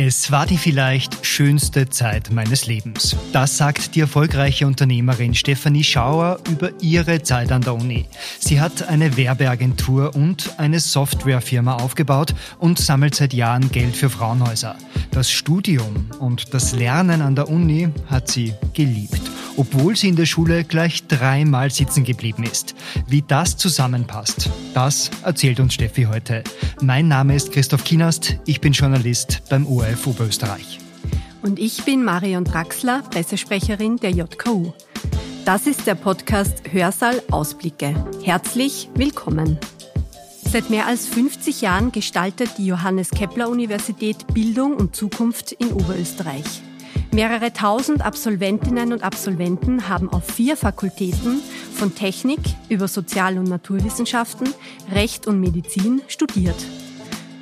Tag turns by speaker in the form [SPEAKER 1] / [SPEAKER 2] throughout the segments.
[SPEAKER 1] Es war die vielleicht schönste Zeit meines Lebens. Das sagt die erfolgreiche Unternehmerin Stefanie Schauer über ihre Zeit an der Uni. Sie hat eine Werbeagentur und eine Softwarefirma aufgebaut und sammelt seit Jahren Geld für Frauenhäuser. Das Studium und das Lernen an der Uni hat sie geliebt, obwohl sie in der Schule gleich dreimal sitzen geblieben ist. Wie das zusammenpasst, das erzählt uns Steffi heute. Mein Name ist Christoph Kienast, ich bin Journalist beim ORF Oberösterreich.
[SPEAKER 2] Und ich bin Marion Draxler, Pressesprecherin der JKU. Das ist der Podcast Hörsaal Ausblicke. Herzlich willkommen. Seit mehr als 50 Jahren gestaltet die Johannes Kepler Universität Bildung und Zukunft in Oberösterreich. Mehrere tausend Absolventinnen und Absolventen haben auf vier Fakultäten von Technik über Sozial- und Naturwissenschaften, Recht und Medizin studiert.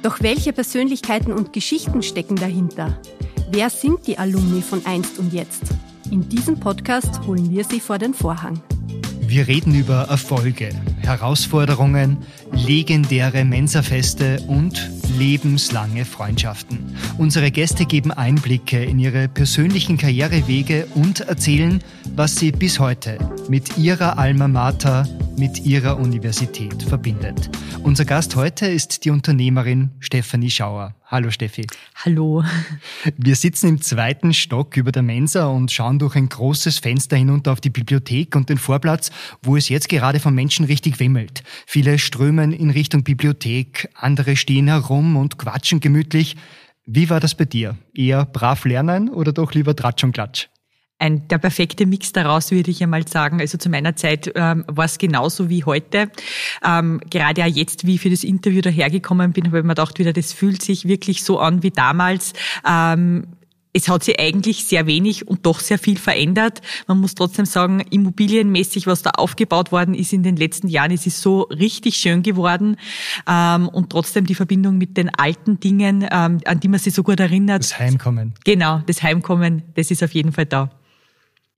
[SPEAKER 2] Doch welche Persönlichkeiten und Geschichten stecken dahinter? Wer sind die Alumni von einst und jetzt? In diesem Podcast holen wir sie vor den Vorhang.
[SPEAKER 1] Wir reden über Erfolge, Herausforderungen, legendäre Mensafeste und lebenslange Freundschaften. Unsere Gäste geben Einblicke in ihre persönlichen Karrierewege und erzählen, was sie bis heute mit ihrer Alma Mater, mit ihrer Universität verbindet. Unser Gast heute ist die Unternehmerin Stefanie Schauer. Hallo Steffi.
[SPEAKER 3] Hallo.
[SPEAKER 1] Wir sitzen im zweiten Stock über der Mensa und schauen durch ein großes Fenster hinunter auf die Bibliothek und den Vorplatz, wo es jetzt gerade von Menschen richtig wimmelt. Viele strömen in Richtung Bibliothek, andere stehen herum und quatschen gemütlich. Wie war das bei dir? Eher brav lernen oder doch lieber Tratsch und Klatsch?
[SPEAKER 3] Ein, der perfekte Mix daraus, würde ich einmal sagen. Also zu meiner Zeit ähm, war es genauso wie heute. Ähm, gerade auch jetzt, wie ich für das Interview dahergekommen bin, habe ich mir gedacht, wieder, das fühlt sich wirklich so an wie damals. Ähm, es hat sich eigentlich sehr wenig und doch sehr viel verändert. Man muss trotzdem sagen, immobilienmäßig, was da aufgebaut worden ist in den letzten Jahren, es ist so richtig schön geworden. Ähm, und trotzdem die Verbindung mit den alten Dingen, ähm, an die man sich so gut erinnert.
[SPEAKER 1] Das Heimkommen.
[SPEAKER 3] Genau, das Heimkommen, das ist auf jeden Fall da.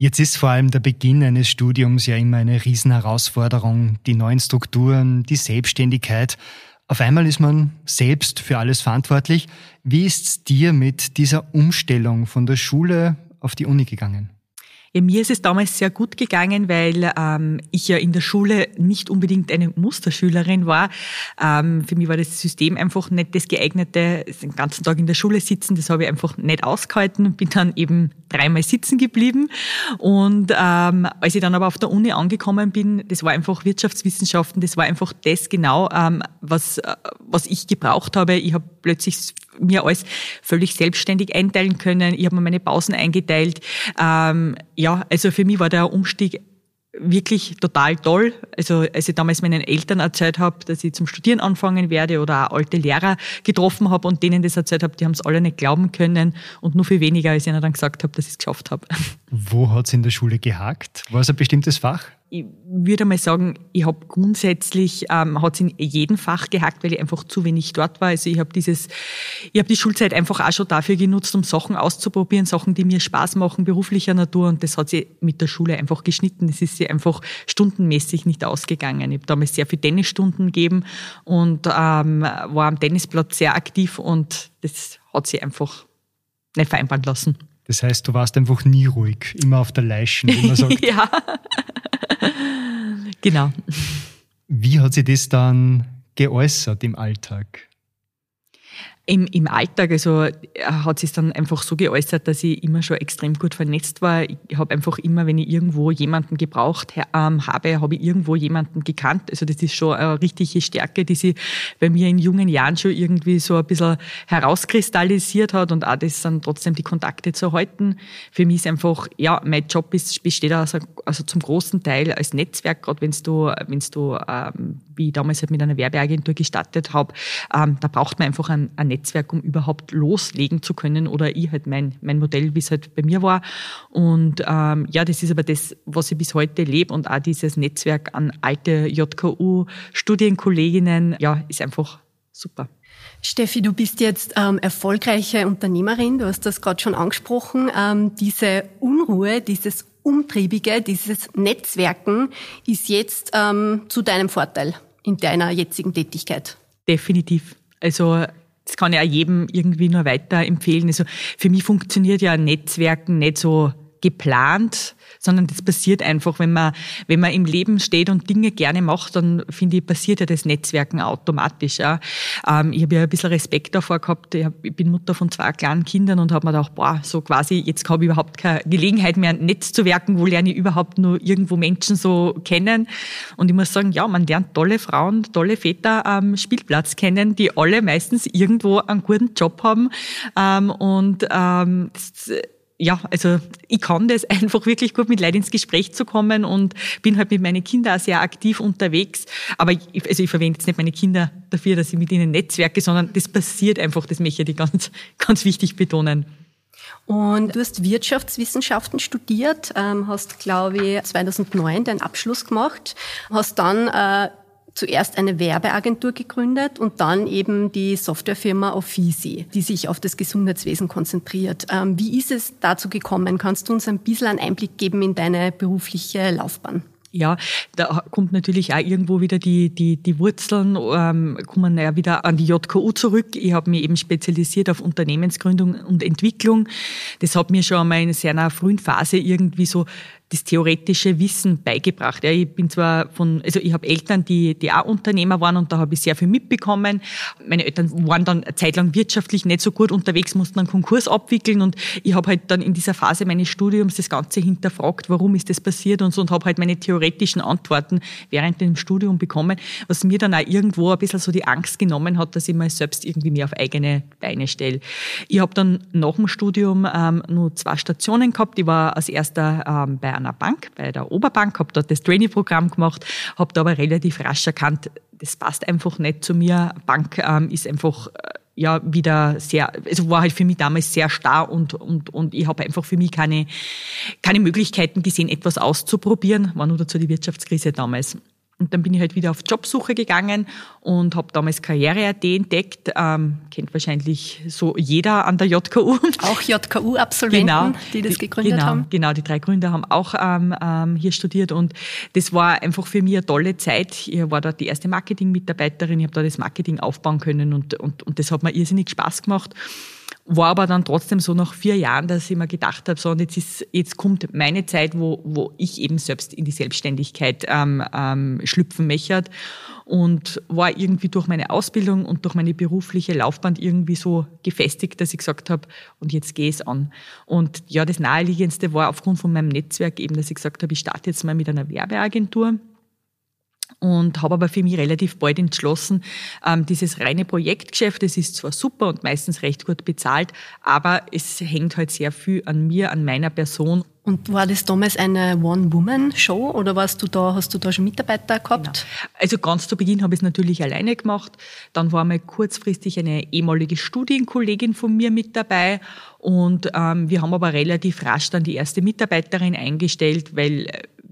[SPEAKER 1] Jetzt ist vor allem der Beginn eines Studiums ja immer eine Riesenherausforderung. Die neuen Strukturen, die Selbstständigkeit. Auf einmal ist man selbst für alles verantwortlich. Wie ist's dir mit dieser Umstellung von der Schule auf die Uni gegangen?
[SPEAKER 3] Ja, mir ist es damals sehr gut gegangen, weil ähm, ich ja in der Schule nicht unbedingt eine Musterschülerin war. Ähm, für mich war das System einfach nicht das geeignete, den ganzen Tag in der Schule sitzen, das habe ich einfach nicht ausgehalten, bin dann eben dreimal sitzen geblieben. Und ähm, als ich dann aber auf der Uni angekommen bin, das war einfach Wirtschaftswissenschaften, das war einfach das genau, ähm, was, äh, was ich gebraucht habe. Ich habe plötzlich mir alles völlig selbstständig einteilen können. Ich habe mir meine Pausen eingeteilt. Ähm, ja, also für mich war der Umstieg wirklich total toll. Also als ich damals meinen Eltern erzählt habe, dass ich zum Studieren anfangen werde oder auch alte Lehrer getroffen habe und denen das erzählt habe, die haben es alle nicht glauben können und nur viel weniger, als ich ihnen dann gesagt habe, dass ich es geschafft habe.
[SPEAKER 1] Wo hat es in der Schule gehakt? War es ein bestimmtes Fach?
[SPEAKER 3] Ich würde mal sagen, ich habe grundsätzlich, ähm, hat es in jedem Fach gehackt, weil ich einfach zu wenig dort war. Also ich habe dieses, ich habe die Schulzeit einfach auch schon dafür genutzt, um Sachen auszuprobieren, Sachen, die mir Spaß machen, beruflicher Natur. Und das hat sie mit der Schule einfach geschnitten. Das ist sie einfach stundenmäßig nicht ausgegangen. Ich habe damals sehr viele Tennisstunden gegeben und ähm, war am Tennisplatz sehr aktiv und das hat sie einfach nicht vereinbaren lassen.
[SPEAKER 1] Das heißt, du warst einfach nie ruhig, immer auf der Leichen, wie man sagt.
[SPEAKER 3] ja. genau.
[SPEAKER 1] Wie hat sich das dann geäußert im Alltag?
[SPEAKER 3] Im, Im Alltag, also äh, hat sich dann einfach so geäußert, dass ich immer schon extrem gut vernetzt war. Ich habe einfach immer, wenn ich irgendwo jemanden gebraucht ähm, habe, habe ich irgendwo jemanden gekannt. Also das ist schon eine richtige Stärke, die sich bei mir in jungen Jahren schon irgendwie so ein bisschen herauskristallisiert hat und auch das dann trotzdem die Kontakte zu halten. Für mich ist einfach, ja, mein Job ist, besteht also, also zum großen Teil als Netzwerk, gerade wenn du, wenn's du ähm, wie ich damals halt mit einer Werbeagentur gestartet habe, ähm, da braucht man einfach ein, ein Netzwerk, um überhaupt loslegen zu können oder ich halt mein, mein Modell, wie es halt bei mir war. Und ähm, ja, das ist aber das, was ich bis heute lebe und auch dieses Netzwerk an alte JKU-Studienkolleginnen, ja, ist einfach super.
[SPEAKER 2] Steffi, du bist jetzt ähm, erfolgreiche Unternehmerin, du hast das gerade schon angesprochen. Ähm, diese Unruhe, dieses Umtriebige, dieses Netzwerken ist jetzt ähm, zu deinem Vorteil in deiner jetzigen Tätigkeit?
[SPEAKER 3] Definitiv. Also das kann ich auch jedem irgendwie nur weiterempfehlen. Also für mich funktioniert ja Netzwerken nicht so geplant, sondern das passiert einfach, wenn man, wenn man im Leben steht und Dinge gerne macht, dann finde ich, passiert ja das Netzwerken automatisch. Ja. Ähm, ich habe ja ein bisschen Respekt davor gehabt. Ich, hab, ich bin Mutter von zwei kleinen Kindern und habe mir gedacht, boah, so quasi, jetzt habe ich überhaupt keine Gelegenheit mehr, ein Netz zu werken, wo lerne ich überhaupt nur irgendwo Menschen so kennen. Und ich muss sagen, ja, man lernt tolle Frauen, tolle Väter am Spielplatz kennen, die alle meistens irgendwo einen guten Job haben. Ähm, und ähm, das, ja, also ich kann das einfach wirklich gut mit Leuten ins Gespräch zu kommen und bin halt mit meinen Kindern auch sehr aktiv unterwegs. Aber ich, also ich verwende jetzt nicht meine Kinder dafür, dass ich mit ihnen netzwerke, sondern das passiert einfach, das möchte ich ganz, ganz wichtig betonen.
[SPEAKER 2] Und du hast Wirtschaftswissenschaften studiert, ähm, hast, glaube ich, 2009 deinen Abschluss gemacht, hast dann äh, zuerst eine Werbeagentur gegründet und dann eben die Softwarefirma Offici, die sich auf das Gesundheitswesen konzentriert. Ähm, wie ist es dazu gekommen? Kannst du uns ein bisschen einen Einblick geben in deine berufliche Laufbahn?
[SPEAKER 3] Ja, da kommt natürlich auch irgendwo wieder die, die, die Wurzeln, ähm, kommen ja wieder an die JKU zurück. Ich habe mich eben spezialisiert auf Unternehmensgründung und Entwicklung. Das hat mir schon einmal in seiner frühen Phase irgendwie so das theoretische Wissen beigebracht. Ja, ich bin zwar von, also ich habe Eltern, die, die auch Unternehmer waren und da habe ich sehr viel mitbekommen. Meine Eltern waren dann eine Zeit lang wirtschaftlich nicht so gut unterwegs, mussten einen Konkurs abwickeln und ich habe halt dann in dieser Phase meines Studiums das Ganze hinterfragt, warum ist das passiert und so und habe halt meine theoretischen Antworten während dem Studium bekommen, was mir dann auch irgendwo ein bisschen so die Angst genommen hat, dass ich mal selbst irgendwie mehr auf eigene Beine stelle. Ich habe dann nach dem Studium ähm, nur zwei Stationen gehabt. Ich war als erster ähm, bei einer Bank, bei der Oberbank, habe dort das Trainee-Programm gemacht, habe da aber relativ rasch erkannt, das passt einfach nicht zu mir. Bank ähm, ist einfach äh, ja wieder sehr, also war halt für mich damals sehr starr und, und, und ich habe einfach für mich keine, keine Möglichkeiten gesehen, etwas auszuprobieren. War nur dazu die Wirtschaftskrise damals. Und dann bin ich halt wieder auf Jobsuche gegangen und habe damals Karriere.at entdeckt. Ähm, kennt wahrscheinlich so jeder an der JKU.
[SPEAKER 2] Auch JKU-Absolventen, genau, die das gegründet
[SPEAKER 3] genau,
[SPEAKER 2] haben.
[SPEAKER 3] Genau, die drei Gründer haben auch ähm, ähm, hier studiert und das war einfach für mich eine tolle Zeit. Ich war da die erste Marketing-Mitarbeiterin, ich habe da das Marketing aufbauen können und, und, und das hat mir irrsinnig Spaß gemacht. War aber dann trotzdem so nach vier Jahren, dass ich mir gedacht habe, so und jetzt ist, jetzt kommt meine Zeit, wo, wo ich eben selbst in die Selbstständigkeit ähm, ähm, schlüpfen möchte und war irgendwie durch meine Ausbildung und durch meine berufliche Laufbahn irgendwie so gefestigt, dass ich gesagt habe, und jetzt gehe es an. Und ja, das naheliegendste war aufgrund von meinem Netzwerk eben, dass ich gesagt habe, ich starte jetzt mal mit einer Werbeagentur und habe aber für mich relativ bald entschlossen, ähm, dieses reine Projektgeschäft, das ist zwar super und meistens recht gut bezahlt, aber es hängt halt sehr viel an mir, an meiner Person.
[SPEAKER 2] Und war das damals eine One-Woman-Show oder warst du da, hast du da schon Mitarbeiter gehabt? Genau.
[SPEAKER 3] Also ganz zu Beginn habe ich es natürlich alleine gemacht. Dann war mal kurzfristig eine ehemalige Studienkollegin von mir mit dabei und ähm, wir haben aber relativ rasch dann die erste Mitarbeiterin eingestellt, weil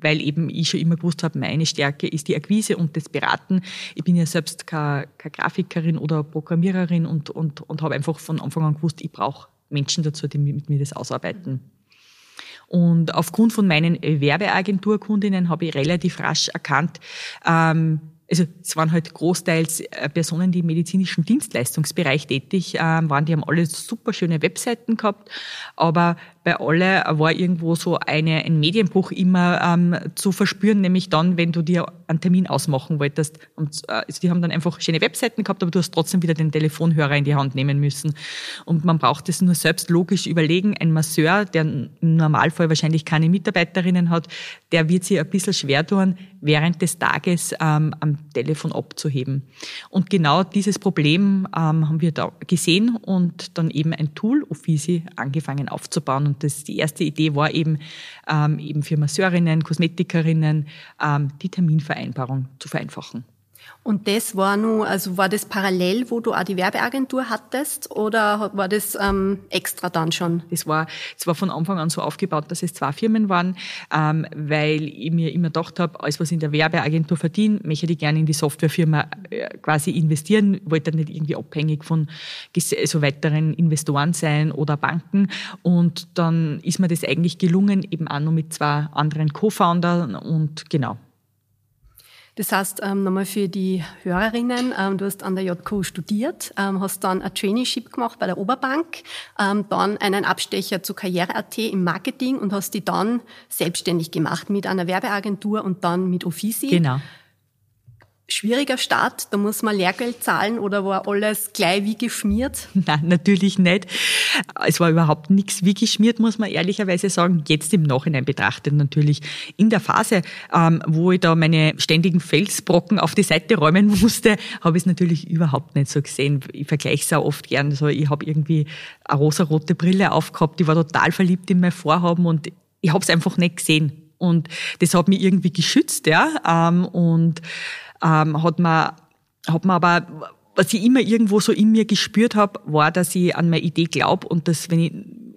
[SPEAKER 3] weil eben ich schon immer gewusst habe, meine Stärke ist die Akquise und das Beraten. Ich bin ja selbst keine, Grafikerin oder Programmiererin und, und, und habe einfach von Anfang an gewusst, ich brauche Menschen dazu, die mit mir das ausarbeiten. Und aufgrund von meinen Werbeagenturkundinnen habe ich relativ rasch erkannt, ähm, also es waren halt großteils äh, Personen, die im medizinischen Dienstleistungsbereich tätig ähm, waren, die haben alle super schöne Webseiten gehabt, aber bei alle war irgendwo so eine, ein Medienbruch immer ähm, zu verspüren, nämlich dann, wenn du dir einen Termin ausmachen wolltest. Und, äh, also die haben dann einfach schöne Webseiten gehabt, aber du hast trotzdem wieder den Telefonhörer in die Hand nehmen müssen. Und man braucht es nur selbst logisch überlegen. Ein Masseur, der im Normalfall wahrscheinlich keine Mitarbeiterinnen hat, der wird sich ein bisschen schwer tun, während des Tages ähm, am Telefon abzuheben. Und genau dieses Problem ähm, haben wir da gesehen und dann eben ein Tool, Offici, angefangen aufzubauen und das, die erste Idee war eben, ähm, eben für Masseurinnen, Kosmetikerinnen ähm, die Terminvereinbarung zu vereinfachen.
[SPEAKER 2] Und das war nur, also war das parallel, wo du auch die Werbeagentur hattest oder war das ähm, extra dann schon?
[SPEAKER 3] Das war, das war von Anfang an so aufgebaut, dass es zwei Firmen waren, ähm, weil ich mir immer gedacht habe, alles was ich in der Werbeagentur verdiene, möchte ich gerne in die Softwarefirma äh, quasi investieren, wollte nicht irgendwie abhängig von also weiteren Investoren sein oder Banken. Und dann ist mir das eigentlich gelungen, eben auch nur mit zwei anderen Co-Foundern und genau.
[SPEAKER 2] Das heißt, ähm, nochmal für die Hörerinnen, ähm, du hast an der JKU studiert, ähm, hast dann ein Traineeship gemacht bei der Oberbank, dann einen Abstecher zu Karriere.at im Marketing und hast die dann selbstständig gemacht mit einer Werbeagentur und dann mit Offici.
[SPEAKER 3] Genau
[SPEAKER 2] schwieriger Start? Da muss man Lehrgeld zahlen oder war alles gleich wie geschmiert?
[SPEAKER 3] Nein, natürlich nicht. Es war überhaupt nichts wie geschmiert, muss man ehrlicherweise sagen. Jetzt im Nachhinein betrachtet natürlich. In der Phase, ähm, wo ich da meine ständigen Felsbrocken auf die Seite räumen musste, habe ich es natürlich überhaupt nicht so gesehen. Ich vergleiche es auch oft gern. Also ich habe irgendwie eine rosa-rote Brille aufgehabt. Ich war total verliebt in mein Vorhaben und ich habe es einfach nicht gesehen. Und das hat mich irgendwie geschützt, ja. Ähm, und ähm, hat man, hat man aber, was ich immer irgendwo so in mir gespürt habe, war, dass ich an meine Idee glaube und dass, wenn ich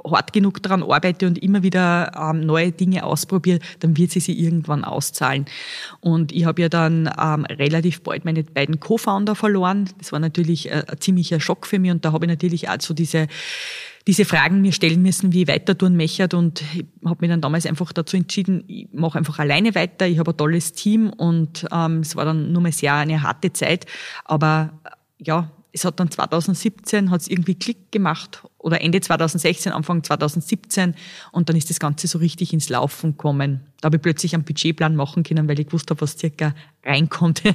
[SPEAKER 3] hart genug daran arbeite und immer wieder ähm, neue Dinge ausprobiere, dann wird sie sich irgendwann auszahlen. Und ich habe ja dann ähm, relativ bald meine beiden Co-Founder verloren. Das war natürlich äh, ein ziemlicher Schock für mich und da habe ich natürlich auch so diese diese Fragen mir stellen müssen, wie ich weiter tun möchte. Und ich habe mich dann damals einfach dazu entschieden, ich mache einfach alleine weiter. Ich habe ein tolles Team und ähm, es war dann nur mal sehr eine harte Zeit. Aber äh, ja, es hat dann 2017 hat irgendwie Klick gemacht oder Ende 2016, Anfang 2017 und dann ist das Ganze so richtig ins Laufen gekommen. Da habe ich plötzlich einen Budgetplan machen können, weil ich gewusst habe, was circa reinkommt.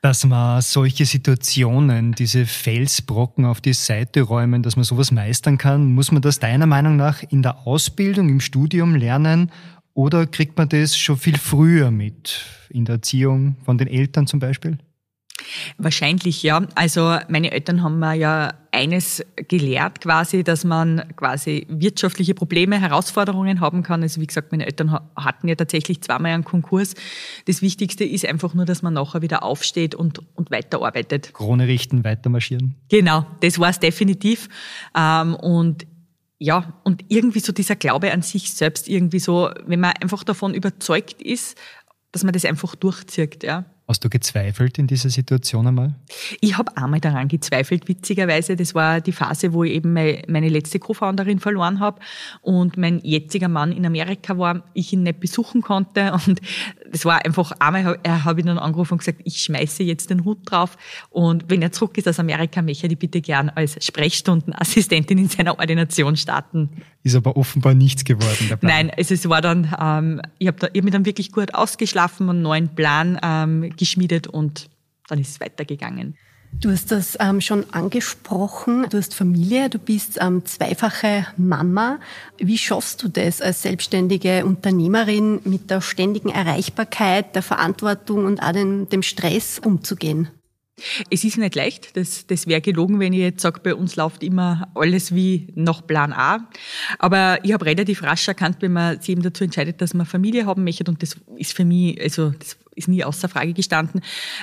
[SPEAKER 1] dass man solche Situationen, diese Felsbrocken auf die Seite räumen, dass man sowas meistern kann? Muss man das deiner Meinung nach in der Ausbildung, im Studium lernen oder kriegt man das schon viel früher mit, in der Erziehung von den Eltern zum Beispiel?
[SPEAKER 3] Wahrscheinlich ja. Also meine Eltern haben mir ja eines gelehrt quasi, dass man quasi wirtschaftliche Probleme, Herausforderungen haben kann. Also wie gesagt, meine Eltern hatten ja tatsächlich zweimal einen Konkurs. Das Wichtigste ist einfach nur, dass man nachher wieder aufsteht und, und weiterarbeitet.
[SPEAKER 1] Krone richten, weitermarschieren.
[SPEAKER 3] Genau, das war es definitiv. Ähm, und ja, und irgendwie so dieser Glaube an sich selbst, irgendwie so, wenn man einfach davon überzeugt ist, dass man das einfach durchzieht, ja.
[SPEAKER 1] Hast du gezweifelt in dieser Situation einmal?
[SPEAKER 3] Ich habe einmal daran gezweifelt, witzigerweise. Das war die Phase, wo ich eben meine letzte Co-Founderin verloren habe und mein jetziger Mann in Amerika war, ich ihn nicht besuchen konnte. Und das war einfach, einmal habe ich dann angerufen und gesagt, ich schmeiße jetzt den Hut drauf. Und wenn er zurück ist aus Amerika, möchte ich bitte gern als Sprechstundenassistentin in seiner Ordination starten.
[SPEAKER 1] Ist aber offenbar nichts geworden.
[SPEAKER 3] Nein, also es war dann, ähm, ich habe hab mich dann wirklich gut ausgeschlafen, einen neuen Plan ähm, geschmiedet und dann ist es weitergegangen.
[SPEAKER 2] Du hast das ähm, schon angesprochen. Du hast Familie, du bist ähm, zweifache Mama. Wie schaffst du das als selbstständige Unternehmerin mit der ständigen Erreichbarkeit, der Verantwortung und auch dem, dem Stress umzugehen?
[SPEAKER 3] Es ist nicht leicht, das, das wäre gelogen, wenn ich jetzt sage, bei uns läuft immer alles wie nach Plan A. Aber ich habe relativ rasch erkannt, wenn man sich eben dazu entscheidet, dass man Familie haben möchte und das ist für mich, also das ist nie außer Frage gestanden.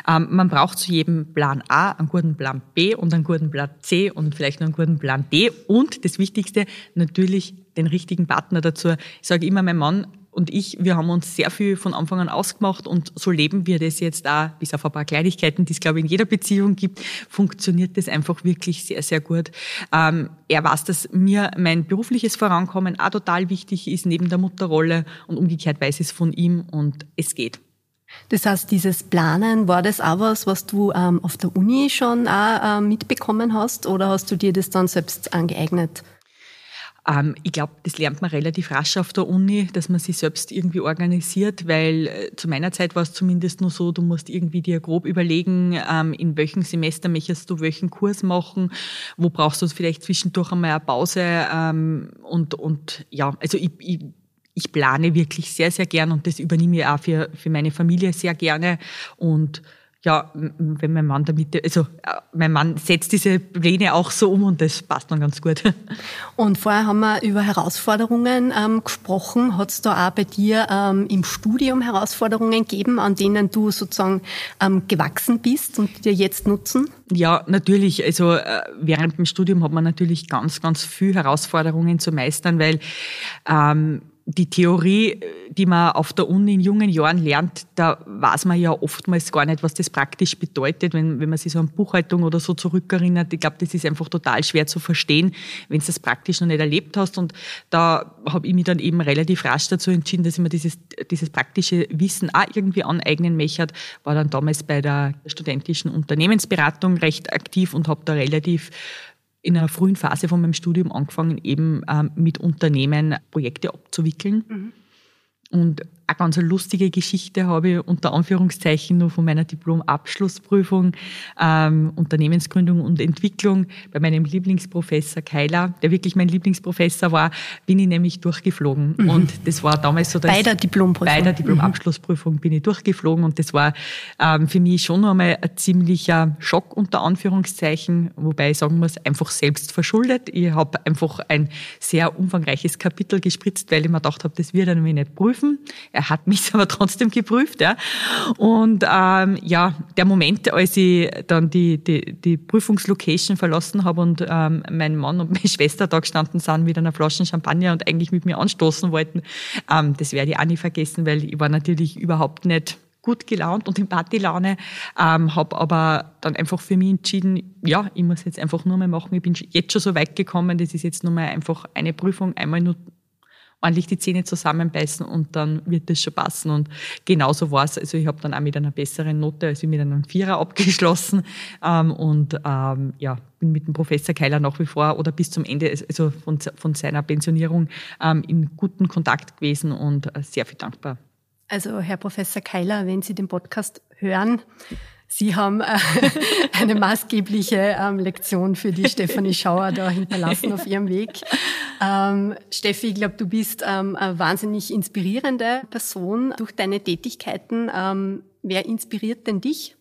[SPEAKER 3] Ähm, man braucht zu jedem Plan A einen guten Plan B und einen guten Plan C und vielleicht noch einen guten Plan D und das Wichtigste natürlich den richtigen Partner dazu. Ich sage immer, mein Mann und ich, wir haben uns sehr viel von Anfang an ausgemacht und so leben wir das jetzt da, bis auf ein paar Kleinigkeiten, die es, glaube ich, in jeder Beziehung gibt, funktioniert das einfach wirklich sehr, sehr gut. Ähm, er weiß, dass mir mein berufliches Vorankommen auch total wichtig ist, neben der Mutterrolle und umgekehrt weiß es von ihm und es geht.
[SPEAKER 2] Das heißt, dieses Planen, war das auch was, was du ähm, auf der Uni schon auch, äh, mitbekommen hast oder hast du dir das dann selbst angeeignet?
[SPEAKER 3] Ähm, ich glaube, das lernt man relativ rasch auf der Uni, dass man sich selbst irgendwie organisiert, weil äh, zu meiner Zeit war es zumindest nur so, du musst irgendwie dir grob überlegen, ähm, in welchem Semester möchtest du welchen Kurs machen, wo brauchst du vielleicht zwischendurch einmal eine Pause ähm, und, und ja, also ich, ich ich plane wirklich sehr, sehr gern und das übernehme ich auch für, für meine Familie sehr gerne und ja, wenn mein Mann damit, also äh, mein Mann setzt diese Pläne auch so um und das passt dann ganz gut.
[SPEAKER 2] Und vorher haben wir über Herausforderungen ähm, gesprochen. Hat es da auch bei dir ähm, im Studium Herausforderungen gegeben, an denen du sozusagen ähm, gewachsen bist und die dir jetzt nutzen?
[SPEAKER 3] Ja, natürlich. Also äh, während dem Studium hat man natürlich ganz, ganz viel Herausforderungen zu meistern, weil ähm, die Theorie, die man auf der Uni in jungen Jahren lernt, da weiß man ja oftmals gar nicht, was das praktisch bedeutet, wenn, wenn man sich so an Buchhaltung oder so zurückerinnert. Ich glaube, das ist einfach total schwer zu verstehen, wenn du das praktisch noch nicht erlebt hast. Und da habe ich mich dann eben relativ rasch dazu entschieden, dass ich mir dieses, dieses praktische Wissen auch irgendwie aneignen möchte. War dann damals bei der studentischen Unternehmensberatung recht aktiv und habe da relativ in einer frühen Phase von meinem Studium angefangen, eben ähm, mit Unternehmen Projekte abzuwickeln. Mhm. Und eine ganz lustige Geschichte habe ich unter Anführungszeichen nur von meiner Diplom-Abschlussprüfung ähm, Unternehmensgründung und Entwicklung bei meinem Lieblingsprofessor Keiler, der wirklich mein Lieblingsprofessor war, bin ich nämlich durchgeflogen. Mhm. Und das war damals so,
[SPEAKER 2] dass bei der Diplomprüfung.
[SPEAKER 3] Bei der Diplom-Abschlussprüfung bin ich durchgeflogen und das war ähm, für mich schon einmal ein ziemlicher Schock unter Anführungszeichen, wobei ich sagen muss, einfach selbst verschuldet. Ich habe einfach ein sehr umfangreiches Kapitel gespritzt, weil ich mir gedacht habe, das wird er nämlich nicht prüfen er hat mich aber trotzdem geprüft. Ja. Und ähm, ja, der Moment, als ich dann die, die, die Prüfungslocation verlassen habe und ähm, mein Mann und meine Schwester da gestanden sind mit einer Flasche Champagner und eigentlich mit mir anstoßen wollten, ähm, das werde ich auch nie vergessen, weil ich war natürlich überhaupt nicht gut gelaunt und in Partylaune, ähm, habe aber dann einfach für mich entschieden, ja, ich muss jetzt einfach nur mal machen. Ich bin jetzt schon so weit gekommen, das ist jetzt nur mal einfach eine Prüfung, einmal nur ordentlich die Zähne zusammenbeißen und dann wird das schon passen. Und genauso war es. Also ich habe dann auch mit einer besseren Note, also mit einem Vierer abgeschlossen ähm, und ähm, ja, bin mit dem Professor Keiler nach wie vor oder bis zum Ende, also von, von seiner Pensionierung ähm, in guten Kontakt gewesen und äh, sehr viel dankbar.
[SPEAKER 2] Also Herr Professor Keiler, wenn Sie den Podcast hören, Sie haben äh, eine maßgebliche ähm, Lektion für die Stefanie Schauer da hinterlassen auf ihrem Weg. Ähm, Steffi, ich glaube, du bist ähm, eine wahnsinnig inspirierende Person durch deine Tätigkeiten. Wer inspiriert denn dich?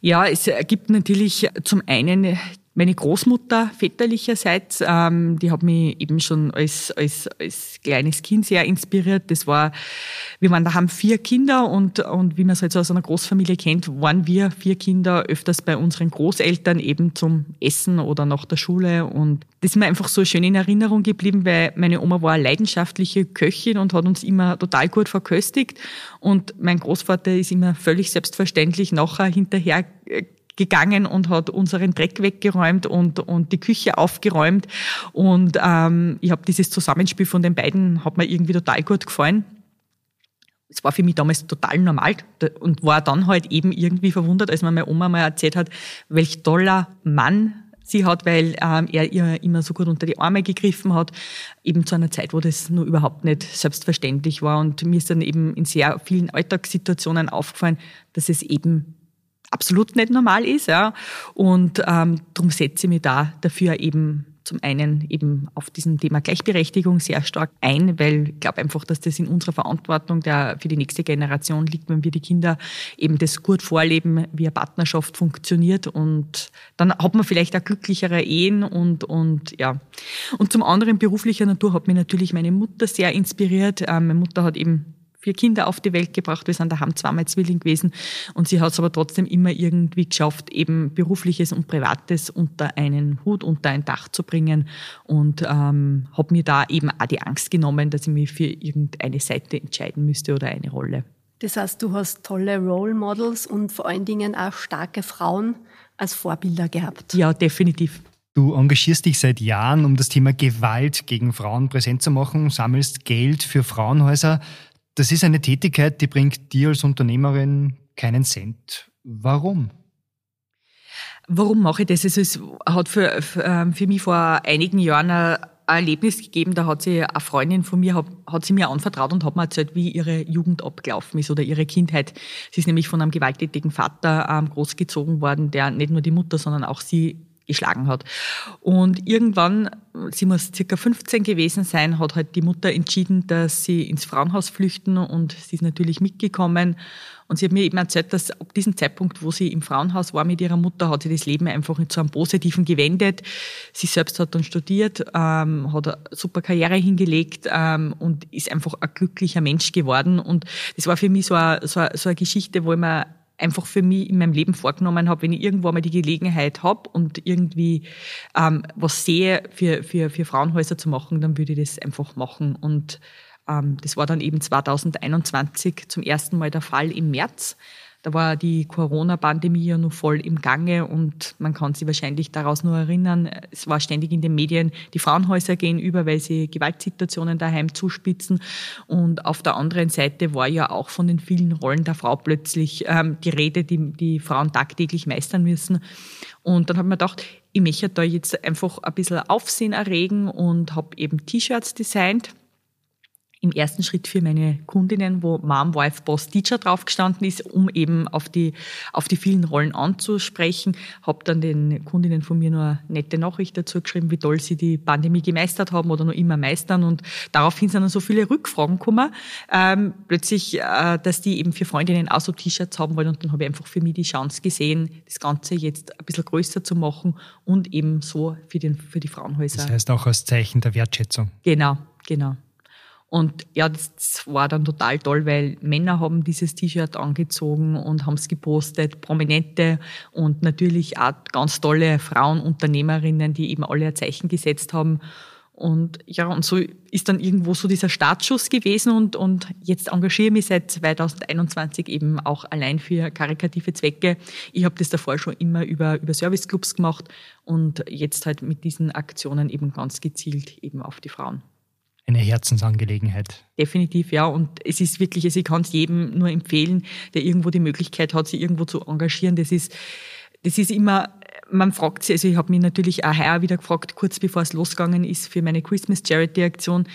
[SPEAKER 3] Ja, es gibt natürlich zum einen meine Großmutter väterlicherseits, ähm, die hat mich eben schon als, als, als kleines Kind sehr inspiriert. Das war, wir waren da haben vier Kinder und, und wie man es halt so aus einer Großfamilie kennt, waren wir vier Kinder öfters bei unseren Großeltern eben zum Essen oder nach der Schule und das ist mir einfach so schön in Erinnerung geblieben, weil meine Oma war eine leidenschaftliche Köchin und hat uns immer total gut verköstigt und mein Großvater ist immer völlig selbstverständlich nachher hinterher gegangen und hat unseren Dreck weggeräumt und, und die Küche aufgeräumt. Und ähm, ich habe dieses Zusammenspiel von den beiden, hat mir irgendwie total gut gefallen. Es war für mich damals total normal und war dann halt eben irgendwie verwundert, als mir meine Oma mal erzählt hat, welch toller Mann sie hat, weil ähm, er ihr immer so gut unter die Arme gegriffen hat, eben zu einer Zeit, wo das nur überhaupt nicht selbstverständlich war. Und mir ist dann eben in sehr vielen Alltagssituationen aufgefallen, dass es eben absolut nicht normal ist. Ja. Und ähm, darum setze ich mich da dafür eben zum einen eben auf diesem Thema Gleichberechtigung sehr stark ein, weil ich glaube einfach, dass das in unserer Verantwortung der, für die nächste Generation liegt, wenn wir die Kinder eben das gut vorleben, wie eine Partnerschaft funktioniert und dann hat man vielleicht auch glücklichere Ehen und, und ja. Und zum anderen beruflicher Natur hat mich natürlich meine Mutter sehr inspiriert. Ähm, meine Mutter hat eben vier Kinder auf die Welt gebracht. Wir sind daheim zweimal Zwilling gewesen. Und sie hat es aber trotzdem immer irgendwie geschafft, eben berufliches und privates unter einen Hut, unter ein Dach zu bringen. Und ähm, habe mir da eben auch die Angst genommen, dass ich mich für irgendeine Seite entscheiden müsste oder eine Rolle.
[SPEAKER 2] Das heißt, du hast tolle Role Models und vor allen Dingen auch starke Frauen als Vorbilder gehabt.
[SPEAKER 3] Ja, definitiv.
[SPEAKER 1] Du engagierst dich seit Jahren, um das Thema Gewalt gegen Frauen präsent zu machen, sammelst Geld für Frauenhäuser. Das ist eine Tätigkeit, die bringt dir als Unternehmerin keinen Cent. Warum?
[SPEAKER 3] Warum mache ich das? Also es hat für, ähm, für mich vor einigen Jahren ein Erlebnis gegeben, da hat sie eine Freundin von mir, hat, hat sie mir anvertraut und hat mir erzählt, wie ihre Jugend abgelaufen ist oder ihre Kindheit. Sie ist nämlich von einem gewalttätigen Vater ähm, großgezogen worden, der nicht nur die Mutter, sondern auch sie geschlagen hat. Und irgendwann, sie muss circa 15 gewesen sein, hat halt die Mutter entschieden, dass sie ins Frauenhaus flüchten und sie ist natürlich mitgekommen. Und sie hat mir eben erzählt, dass ab diesem Zeitpunkt, wo sie im Frauenhaus war mit ihrer Mutter, hat sie das Leben einfach zu einem Positiven gewendet. Sie selbst hat dann studiert, ähm, hat eine super Karriere hingelegt ähm, und ist einfach ein glücklicher Mensch geworden. Und das war für mich so eine, so eine, so eine Geschichte, wo ich mir einfach für mich in meinem Leben vorgenommen habe, wenn ich irgendwo mal die Gelegenheit habe und irgendwie ähm, was sehe, für, für, für Frauenhäuser zu machen, dann würde ich das einfach machen. Und Ähm, das war dann eben 2021 zum ersten Mal der Fall im März. Da war die Corona-Pandemie ja noch voll im Gange und man kann sich wahrscheinlich daraus nur erinnern, es war ständig in den Medien, die Frauenhäuser gehen über, weil sie Gewaltsituationen daheim zuspitzen. Und auf der anderen Seite war ja auch von den vielen Rollen der Frau plötzlich ähm, die Rede, die die Frauen tagtäglich meistern müssen. Und dann habe ich mir gedacht, ich möchte da jetzt einfach ein bisschen Aufsehen erregen und habe eben T-Shirts designt im ersten Schritt für meine Kundinnen, wo Mom, Wife, Boss, Teacher draufgestanden ist, um eben auf die, auf die vielen Rollen anzusprechen. Habe dann den Kundinnen von mir nur eine nette Nachricht dazu geschrieben, wie toll sie die Pandemie gemeistert haben oder noch immer meistern. Und daraufhin sind dann so viele Rückfragen gekommen, ähm, plötzlich, äh, dass die eben für Freundinnen auch so T-Shirts haben wollen. Und dann habe ich einfach für mich die Chance gesehen, das Ganze jetzt ein bisschen größer zu machen und eben so für, den, für die Frauenhäuser.
[SPEAKER 1] Das heißt auch als Zeichen der Wertschätzung.
[SPEAKER 3] Genau, genau. Und ja, das war dann total toll, weil Männer haben dieses T-Shirt angezogen und haben es gepostet, Prominente und natürlich auch ganz tolle Frauenunternehmerinnen, die eben alle ein Zeichen gesetzt haben. Und ja, und so ist dann irgendwo so dieser Startschuss gewesen und, und jetzt engagiere ich mich seit 2021 eben auch allein für karikative Zwecke. Ich habe das davor schon immer über, über Serviceclubs gemacht und jetzt halt mit diesen Aktionen eben ganz gezielt eben auf die Frauen
[SPEAKER 1] eine Herzensangelegenheit.
[SPEAKER 3] Definitiv, ja. Und es ist wirklich, also ich kann es jedem nur empfehlen, der irgendwo die Möglichkeit hat, sich irgendwo zu engagieren. Das ist, das ist immer, man fragt sich, also ich habe mich natürlich auch heuer wieder gefragt, kurz bevor es losgegangen ist für meine Christmas Charity Aktion,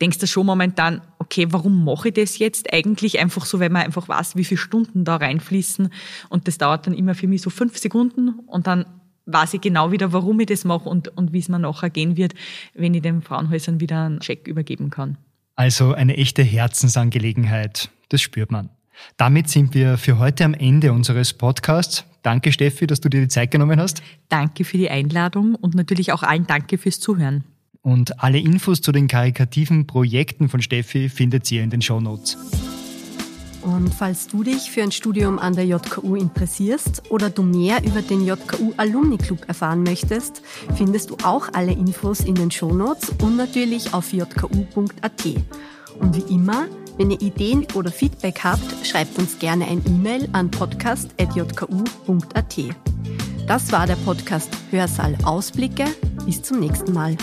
[SPEAKER 3] denkst du schon momentan, okay, warum mache ich das jetzt eigentlich einfach so, weil man einfach weiß, wie viele Stunden da reinfließen und das dauert dann immer für mich so fünf Sekunden und dann weiß ich genau wieder, warum ich das mache und, und wie es mir nachher gehen wird, wenn ich den Frauenhäusern wieder einen Scheck übergeben kann.
[SPEAKER 1] Also eine echte Herzensangelegenheit, das spürt man. Damit sind wir für heute am Ende unseres Podcasts. Danke Steffi, dass du dir die Zeit genommen hast.
[SPEAKER 3] Danke für die Einladung und natürlich auch allen danke fürs Zuhören.
[SPEAKER 1] Und alle Infos zu den karikativen Projekten von Steffi findet ihr in den Show Notes.
[SPEAKER 2] Und falls du dich für ein Studium an der JKU interessierst oder du mehr über den JKU Alumni Club erfahren möchtest, findest du auch alle Infos in den Shownotes und natürlich auf jku.at. Und wie immer, wenn ihr Ideen oder Feedback habt, schreibt uns gerne ein E-Mail an podcast.jku.at. Das war der Podcast Hörsaal Ausblicke. Bis zum nächsten Mal.